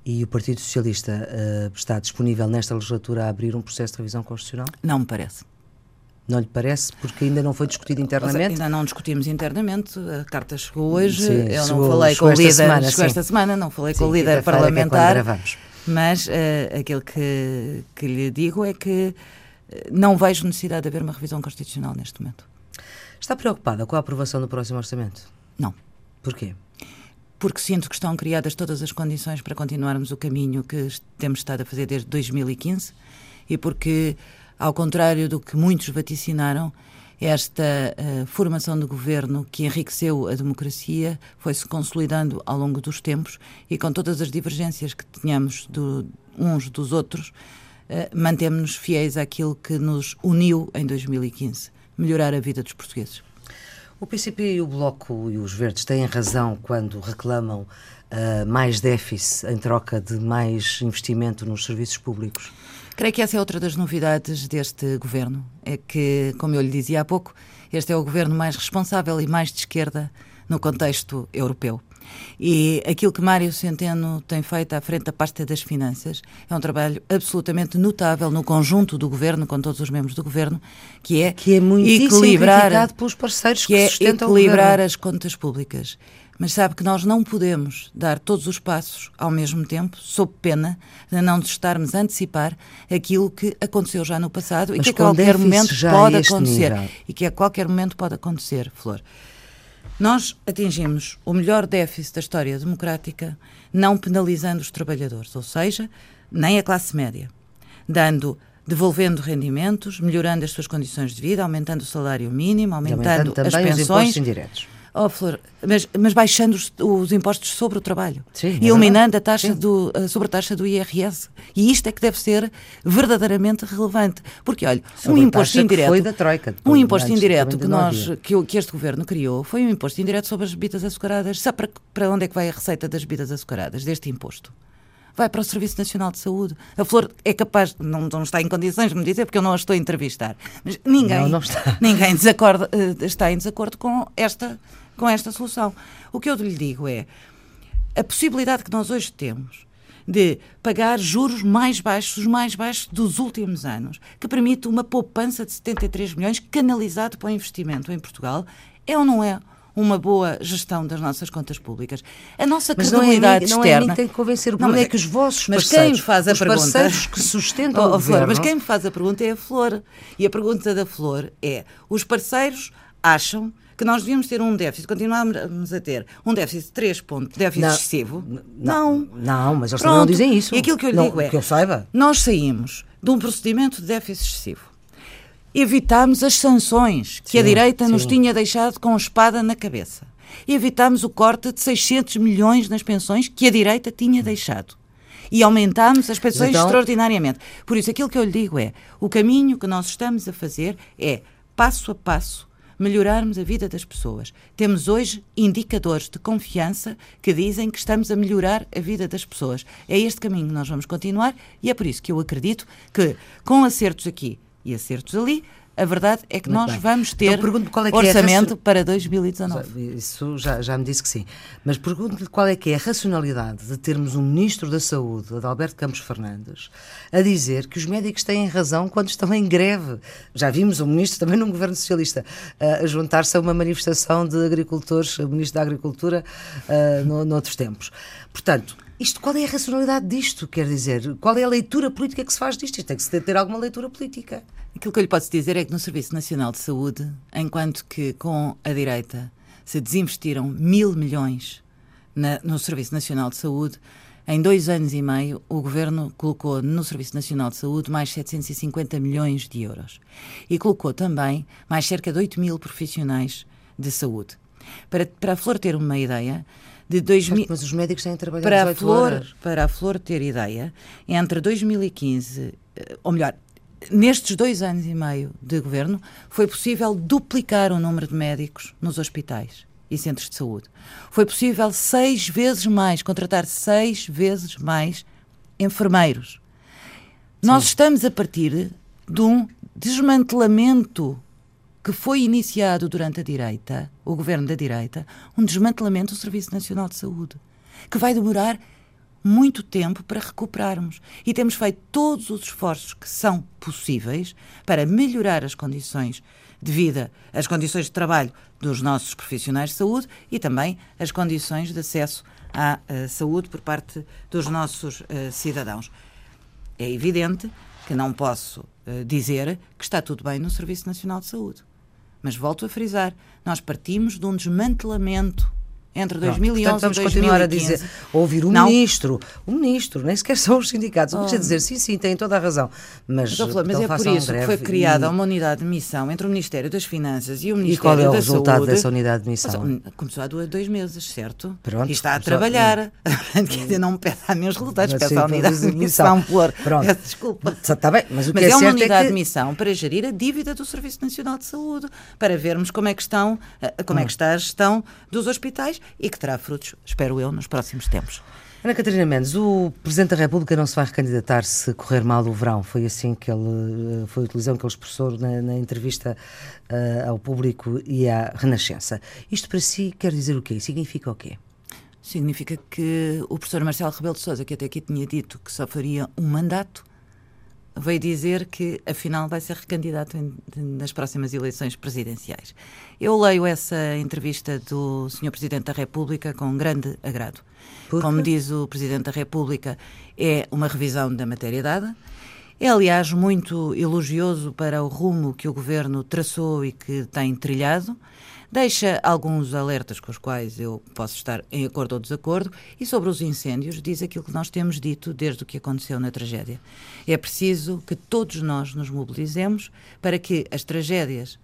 E o Partido Socialista eh, está disponível nesta legislatura a abrir um processo de revisão constitucional? Não me parece. Não lhe parece? Porque ainda não foi discutido Ou seja, internamente? ainda não discutimos internamente, a carta chegou hoje, Sim, eu chegou- não falei com o líder, semana, chegou sim. esta semana, não falei com o Sim, líder é parlamentar, gravamos. mas eh, aquilo que, que lhe digo é que eh, não vejo necessidade de haver uma revisão constitucional neste momento. Está preocupada com a aprovação do próximo orçamento? Não. Porquê? Porque sinto que estão criadas todas as condições para continuarmos o caminho que temos estado a fazer desde 2015 e porque, ao contrário do que muitos vaticinaram, esta eh, formação de governo que enriqueceu a democracia foi-se consolidando ao longo dos tempos e com todas as divergências que tínhamos do- uns dos outros, eh, mantemos-nos fiéis àquilo que nos uniu em 2015, melhorar a vida dos portugueses. O PCP e o Bloco e os Verdes têm razão quando reclamam ah, mais déficit em troca de mais investimento nos serviços públicos? Creio que essa é outra das novidades deste governo. É que, como eu lhe dizia há pouco, este é o governo mais responsável e mais de esquerda no contexto europeu. E aquilo que Mário Centeno tem feito à frente da pasta das finanças é um trabalho absolutamente notável no conjunto do governo, com todos os membros do governo, que é, Que é equilibrar pelos parceiros que, que é equilibrar as contas públicas. Mas sabe que nós não podemos dar todos os passos ao mesmo tempo, sob pena de não estarmos a antecipar aquilo que aconteceu já no passado e Mas que a qualquer momento a pode acontecer. nível. E que a qualquer momento pode acontecer, Flor. Nós atingimos o melhor déficit da história democrática não penalizando os trabalhadores, ou seja, nem a classe média, dando, devolvendo rendimentos, melhorando as suas condições de vida, aumentando o salário mínimo, aumentando, aumentando as os pensões, impostos indiretos. Oh, Flor, mas, mas baixando os, os impostos sobre o trabalho. Sim, é e eliminando verdade. a taxa Sim. do, a sobretaxa do IRS. E isto é que deve ser verdadeiramente relevante. Porque, olha, um Sobretaxa imposto indireto. foi da Troika, um imposto indireto que, nós, que, que este governo criou foi um imposto indireto sobre as bebidas açucaradas. Sabe para, para onde é que vai a receita das bebidas açucaradas, deste imposto? Vai para o Serviço Nacional de Saúde. A Flor é capaz, não, não está em condições de me dizer, porque eu não a estou a entrevistar. Mas ninguém, Não, não está. ninguém desacorda, eh, está em desacordo com esta, com esta solução. O que eu lhe digo é a possibilidade que nós hoje temos de pagar juros mais baixos, os mais baixos dos últimos anos, que permite uma poupança de 73 milhões canalizado para o investimento em Portugal, é ou não é uma boa gestão das nossas contas públicas. A nossa mas credibilidade não é, externa... Não é nem tem que convencer o não, é, é que os vossos mas quem me faz a os pergunta, parceiros que sustentam oh, oh, Flor, Mas quem me faz a pergunta é a Flor. E a pergunta da Flor é, os parceiros acham que nós devíamos ter um déficit, continuamos a ter um déficit de 3 pontos, déficit não, excessivo? Não. Não, mas eles não dizem isso. E aquilo que eu lhe não, digo é, que eu saiba. nós saímos de um procedimento de déficit excessivo. Evitámos as sanções que sim, a direita sim. nos tinha deixado com a espada na cabeça. Evitámos o corte de 600 milhões nas pensões que a direita tinha deixado e aumentámos as pensões então... extraordinariamente. Por isso, aquilo que eu lhe digo é: o caminho que nós estamos a fazer é, passo a passo, melhorarmos a vida das pessoas. Temos hoje indicadores de confiança que dizem que estamos a melhorar a vida das pessoas. É este caminho que nós vamos continuar e é por isso que eu acredito que, com acertos aqui e acertos ali, a verdade é que Muito nós bem. vamos ter então, é, é orçamento é para 2019. Isso já, já me disse que sim. Mas pergunto-lhe qual é que é a racionalidade de termos um Ministro da Saúde, Adalberto Campos Fernandes, a dizer que os médicos têm razão quando estão em greve. Já vimos um Ministro também num governo socialista a juntar-se a uma manifestação de agricultores, o Ministro da Agricultura, uh, no, noutros tempos. Portanto, isto, qual é a racionalidade disto? Quer dizer, qual é a leitura política que se faz disto? Isto tem que se ter alguma leitura política. Aquilo que eu lhe posso dizer é que no Serviço Nacional de Saúde, enquanto que com a direita se desinvestiram mil milhões na, no Serviço Nacional de Saúde, em dois anos e meio, o Governo colocou no Serviço Nacional de Saúde mais 750 milhões de euros. E colocou também mais cerca de 8 mil profissionais de saúde. Para, para a Flor ter uma ideia, de 2000... Mas os médicos têm trabalhado para a Flor, horas. Para a Flor ter ideia, entre 2015, eh, ou melhor, nestes dois anos e meio de governo, foi possível duplicar o número de médicos nos hospitais e centros de saúde. Foi possível seis vezes mais, contratar seis vezes mais enfermeiros. Sim. Nós estamos a partir de um desmantelamento que foi iniciado durante a direita, o governo da direita, um desmantelamento do Serviço Nacional de Saúde, que vai demorar muito tempo para recuperarmos. E temos feito todos os esforços que são possíveis para melhorar as condições de vida, as condições de trabalho dos nossos profissionais de saúde e também as condições de acesso à uh, saúde por parte dos nossos uh, cidadãos. É evidente que não posso uh, dizer que está tudo bem no Serviço Nacional de Saúde. Mas volto a frisar, nós partimos de um desmantelamento entre 2011 Pronto, portanto, e 2015. continuar a dizer, ouvir o não. ministro, o ministro, nem sequer são os sindicatos, oh. a dizer sim, sim, tem toda a razão, mas, mas, mas é por isso que foi criada e... uma unidade de missão entre o Ministério das Finanças e o Ministério da Saúde. E qual é o resultado Saúde. dessa unidade de missão? Mas, começou há dois meses, certo? Pronto, e está a trabalhar. Quer dizer, não me peça a meus resultados, peça a unidade de missão, por... Pronto. Peço desculpa. Está bem, mas o mas que é, é uma unidade é que... de missão para gerir a dívida do Serviço Nacional de Saúde, para vermos como é que estão, eh, como é que hum. está a gestão dos hospitais e que terá frutos espero eu, nos próximos tempos. Ana Catarina Mendes, o Presidente da República não se vai recandidatar se correr mal o verão. Foi assim que ele eh, foi utilizando que ele expressou na, na entrevista uh, ao público e à Renascença. Isto para si quer dizer o quê? Significa o quê? Significa que o professor Marcelo Rebelo de Sousa, que até aqui tinha dito que só faria um mandato, veio dizer que afinal vai ser recandidato em, nas próximas eleições presidenciais. Eu leio essa entrevista do Sr. Presidente da República com grande agrado. Como diz o Presidente da República, é uma revisão da matéria dada. É, aliás, muito elogioso para o rumo que o governo traçou e que tem trilhado deixa alguns alertas com os quais eu posso estar em acordo ou desacordo, e sobre os incêndios diz aquilo que nós temos dito desde o que aconteceu na tragédia. É preciso que todos nós nos mobilizemos para que as tragédias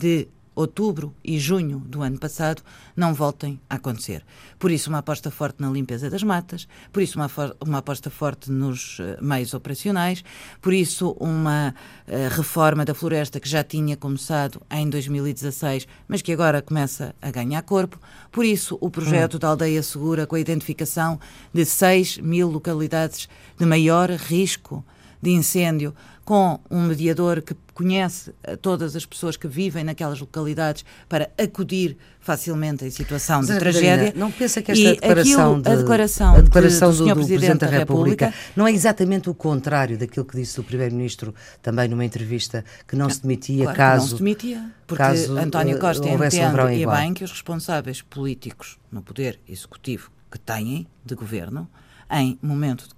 de outubro e junho do ano passado não voltem a acontecer. Por isso, uma aposta forte na limpeza das matas, por isso, uma, uma aposta forte nos uh, meios operacionais, por isso, uma uh, reforma da floresta que já tinha começado em 2016, mas que agora começa a ganhar corpo, por isso, o projeto hum. da Aldeia Segura com a identificação de 6 mil localidades de maior risco de incêndio com um mediador que conhece todas as pessoas que vivem naquelas localidades para acudir facilmente em situação de tragédia. não pensa que esta declaração, aquilo, de, a declaração, a declaração de, do, do, do, Presidente, Presidente da República, República, não é exatamente o contrário daquilo que disse o Primeiro-Ministro também numa entrevista que não se demitia claro caso não se demitia, porque caso, António Costa uh, entende um e bem que os responsáveis políticos no poder executivo que têm de governo em momento de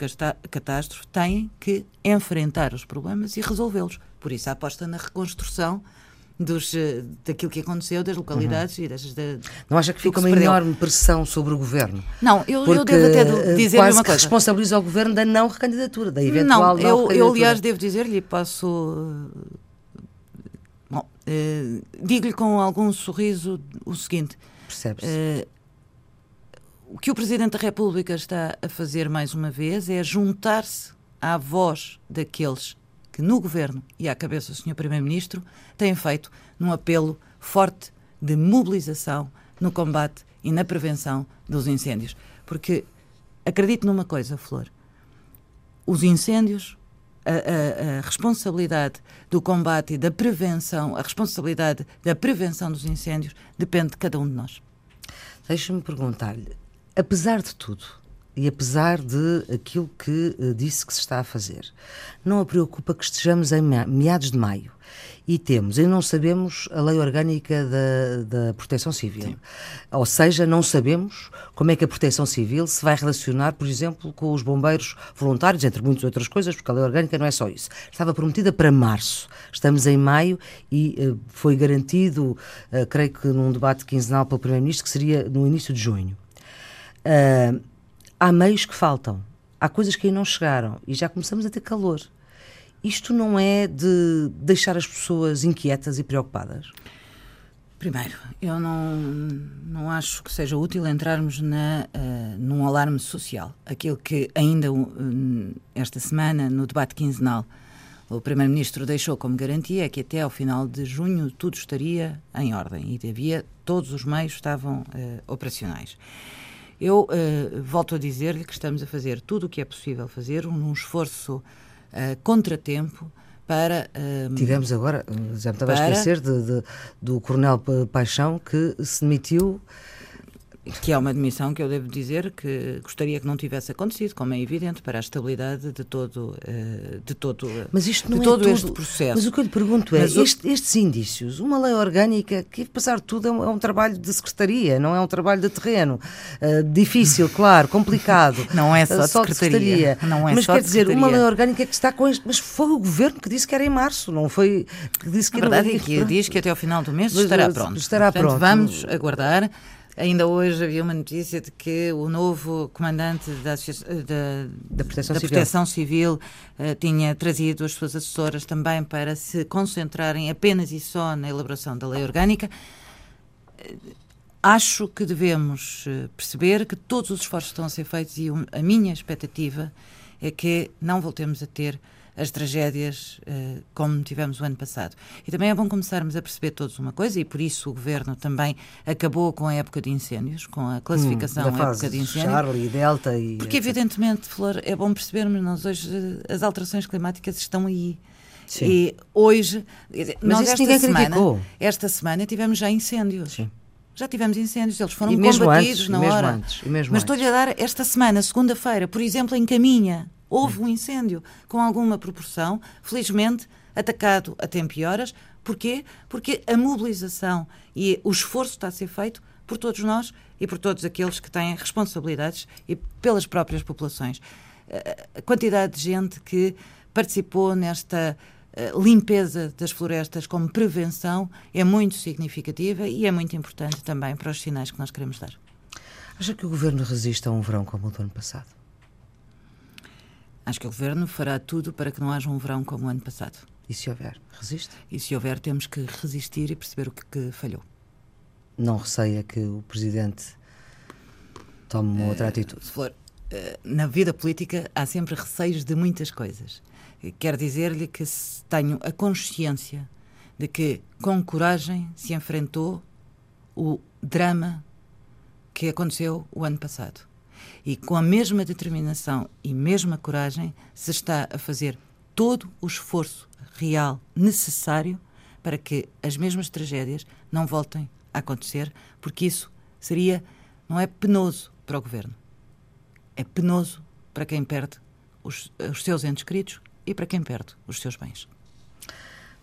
catástrofe, têm que enfrentar os problemas e resolvê-los. Por isso, a aposta na reconstrução dos, eh, daquilo que aconteceu, das localidades uhum. e das. Da, não acha que fica que uma enorme pressão sobre o governo? Não, eu, eu devo até dizer quase uma coisa. responsabiliza o governo da não recandidatura, da eventual não, não eu, eu aliás devo dizer-lhe, posso. Bom, eh, digo-lhe com algum sorriso o seguinte. Percebe-se. Eh, o que o Presidente da República está a fazer mais uma vez é juntar-se à voz daqueles que no governo e à cabeça do Sr. Primeiro-Ministro têm feito num apelo forte de mobilização no combate e na prevenção dos incêndios. Porque acredito numa coisa, Flor: os incêndios, a, a, a, responsabilidade do combate e da prevenção, a responsabilidade da prevenção dos incêndios depende de cada um de nós. Deixe-me perguntar-lhe, apesar de tudo, e apesar de aquilo que uh, disse que se está a fazer, não a preocupa que estejamos em meados de maio e temos, e não sabemos a lei orgânica da, da proteção civil. Sim. Ou seja, não sabemos como é que a proteção civil se vai relacionar, por exemplo, com os bombeiros voluntários, entre muitas outras coisas, porque a lei orgânica não é só isso. Estava prometida para março. Estamos em maio e uh, foi garantido, uh, creio que num debate quinzenal pelo Primeiro-Ministro, que seria no início de junho. Uh, há meios que faltam, há coisas que aí não chegaram e já começamos a ter calor. Isto não é de deixar as pessoas inquietas e preocupadas? Primeiro, eu não, não acho que seja útil entrarmos na, uh, num alarme social. Aquilo que ainda uh, esta semana, no debate quinzenal, o Primeiro-Ministro deixou como garantia é que até ao final de junho tudo estaria em ordem e havia, todos os meios estavam uh, operacionais. Eu uh, volto a dizer-lhe que estamos a fazer tudo o que é possível fazer, um, esforço uh, contratempo para. Uh, Tivemos agora, já me estava para... a esquecer, de, de, do Coronel Paixão que se demitiu que é uma admissão que eu devo dizer que gostaria que não tivesse acontecido, como é evidente, para a estabilidade de todo, eh, de todo, mas isto não de é todo este processo. Mas o que eu lhe pergunto é, este, estes indícios, uma lei orgânica, que apesar de tudo é um, é um, trabalho de secretaria, não é um trabalho de terreno. Uh, difícil, claro, complicado. Não é só, uh, só de secretaria. Não é mas só quer dizer, uma lei orgânica que está com este... Mas foi o governo que disse que era em março, não foi... Que disse que a verdade não, é que diz que até ao final do mês estará pronto. Estará Portanto, pronto. Vamos aguardar. Ainda hoje havia uma notícia de que o novo comandante da, da, da Proteção da Civil, proteção civil uh, tinha trazido as suas assessoras também para se concentrarem apenas e só na elaboração da lei orgânica. Uh, acho que devemos perceber que todos os esforços estão a ser feitos e a minha expectativa é que não voltemos a ter as tragédias uh, como tivemos o ano passado. E também é bom começarmos a perceber todos uma coisa, e por isso o Governo também acabou com a época de incêndios, com a classificação hum, época de incêndios. Charlie, Delta e. Porque, evidentemente, Flor, é bom percebermos, nós hoje eh, as alterações climáticas estão aí. Sim. E hoje, Mas nós esta semana, criticou. esta semana tivemos já incêndios. Sim. Já tivemos incêndios, eles foram combatidos antes, na hora. Antes, mesmo Mas estou-lhe a dar esta semana, segunda-feira, por exemplo, em Caminha, houve um incêndio com alguma proporção, felizmente atacado a tempo e horas. Porquê? Porque a mobilização e o esforço está a ser feito por todos nós e por todos aqueles que têm responsabilidades e pelas próprias populações. A quantidade de gente que participou nesta eh, limpeza das florestas como prevenção é muito significativa e é muito importante também para os sinais que nós queremos dar. Acha que o governo resiste a um verão como o do ano passado? Acho que o governo fará tudo para que não haja um verão como o ano passado. E se houver, resiste? E se houver, temos que resistir e perceber o que, que falhou. Não receia que o presidente tome uma outra uh, atitude? Flor, uh, na vida política há sempre receios de muitas coisas. Quero dizer-lhe que tenho a consciência de que, com coragem, se enfrentou o drama que aconteceu o ano passado. E com a mesma determinação e mesma coragem se está a fazer todo o esforço real necessário para que as mesmas tragédias não voltem a acontecer, porque isso seria, não é penoso para o governo, é penoso para quem perde os, os seus entes queridos e para quem perde os seus bens.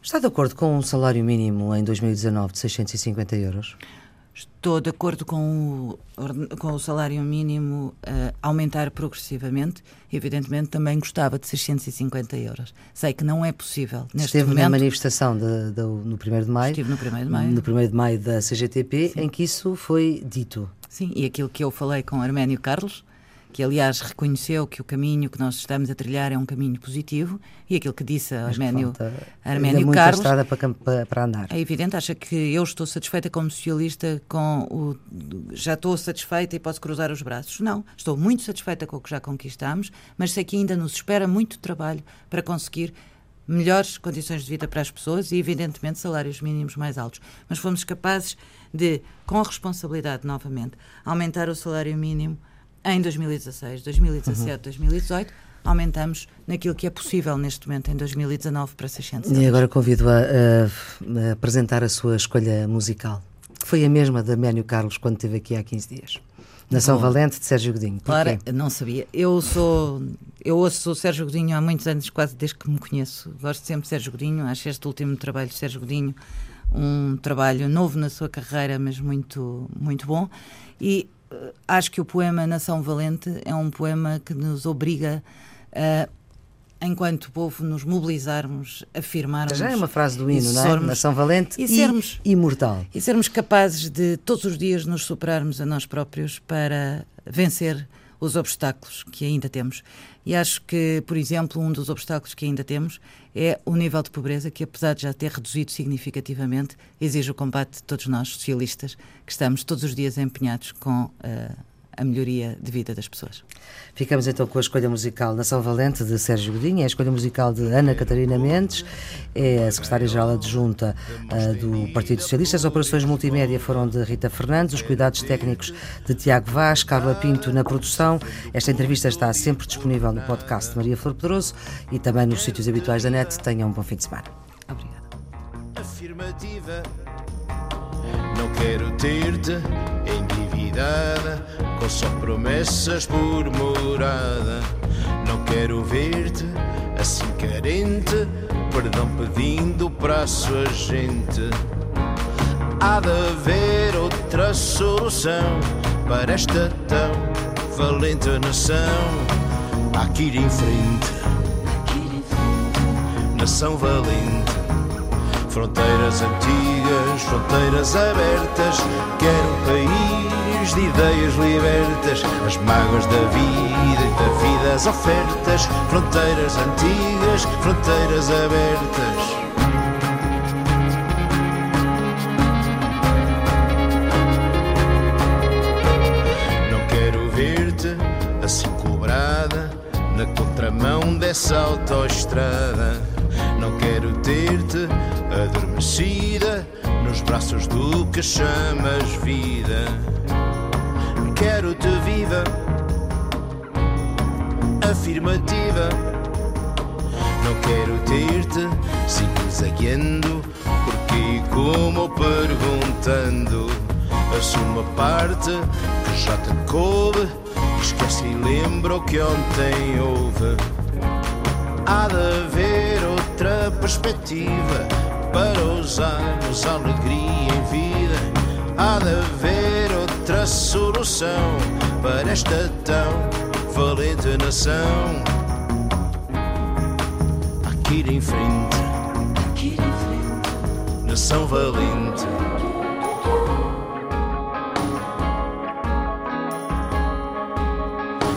Está de acordo com um salário mínimo em 2019 de 650 euros? Estou de acordo com o, com o salário mínimo uh, aumentar progressivamente. Evidentemente, também gostava de 650 euros. Sei que não é possível neste Esteve momento. na manifestação de, de, no 1 de maio. Estive no 1 de maio. No 1 de maio da CGTP, Sim. em que isso foi dito. Sim, e aquilo que eu falei com Arménio Carlos, que aliás reconheceu que o caminho que nós estamos a trilhar é um caminho positivo, e aquilo que disse a Arménio, Arménio Carlos. estrada para, para andar. É evidente, acha que eu estou satisfeita como socialista com o. Já estou satisfeita e posso cruzar os braços. Não, estou muito satisfeita com o que já conquistamos, mas sei que ainda nos espera muito trabalho para conseguir melhores condições de vida para as pessoas e, evidentemente, salários mínimos mais altos. Mas fomos capazes de, com a responsabilidade novamente, aumentar o salário mínimo em 2016, 2017, uhum. 2018, aumentamos naquilo que é possível neste momento, em 2019, para 600 euros. E agora convido a, a, a, apresentar a sua escolha musical, que foi a mesma da Ménio Carlos quando esteve aqui há 15 dias. Nação Bom, Valente, de Sérgio Godinho. Claro, não sabia. Eu sou. Eu ouço o Sérgio Godinho há muitos anos, quase desde que me conheço. Gosto sempre de Sérgio Godinho. Acho este último trabalho de Sérgio Godinho um trabalho novo na sua carreira, mas muito, muito bom. E acho que o poema Nação Valente é um poema que nos obriga a enquanto povo, nos mobilizarmos, afirmarmos. Já é uma frase do hino, não é? Nação valente e, sermos, e imortal. E sermos capazes de, todos os dias, nos superarmos a nós próprios para vencer os obstáculos que ainda temos. E acho que, por exemplo, um dos obstáculos que ainda temos é o nível de pobreza, que apesar de já ter reduzido significativamente, exige o combate de todos nós, socialistas, que estamos todos os dias empenhados com uh, a melhoria de vida das pessoas. Ficamos então com a escolha musical Nação Valente de Sérgio Godinho, é a escolha musical de Ana Catarina Mendes, é a secretária-geral adjunta uh, do Partido Socialista. As operações multimédia foram de Rita Fernandes, os cuidados técnicos de Tiago Vaz, Carla Pinto na produção. Esta entrevista está sempre disponível no podcast de Maria Flor Pedroso e também nos sítios habituais da net. Tenham um bom fim de semana. Obrigada. Afirmativa. Não quero ter-te endividada com só promessas por morada. Não quero ver-te assim carente, perdão pedindo para a sua gente. Há de haver outra solução para esta tão valente nação. Há ir em frente, nação valente Fronteiras antigas, fronteiras abertas. Quero um país de ideias libertas. As mágoas da vida e da vida as ofertas. Fronteiras antigas, fronteiras abertas. Não quero ver-te assim cobrada na contramão dessa autoestrada. Não quero ter-te adormecida nos braços do que chamas vida. Quero-te viva, afirmativa. Não quero ter-te zigue-zagueando, porque e como perguntando. Assuma parte que já te coube, esquece e lembra o que ontem houve. Há de haver outra perspectiva para usarmos alegria em vida. Há de haver outra solução para esta tão valente nação. Há que ir em frente, nação valente.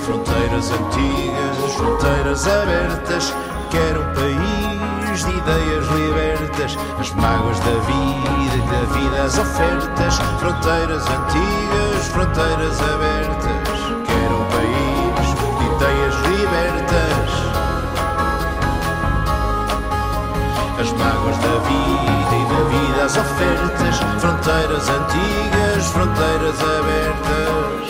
Fronteiras antigas, fronteiras abertas, quero um país de ideias libertas, as mágoas da vida e da vida as ofertas, fronteiras antigas, fronteiras abertas, quero um país de ideias libertas, as mágoas da vida e da vida as ofertas, fronteiras antigas, fronteiras abertas.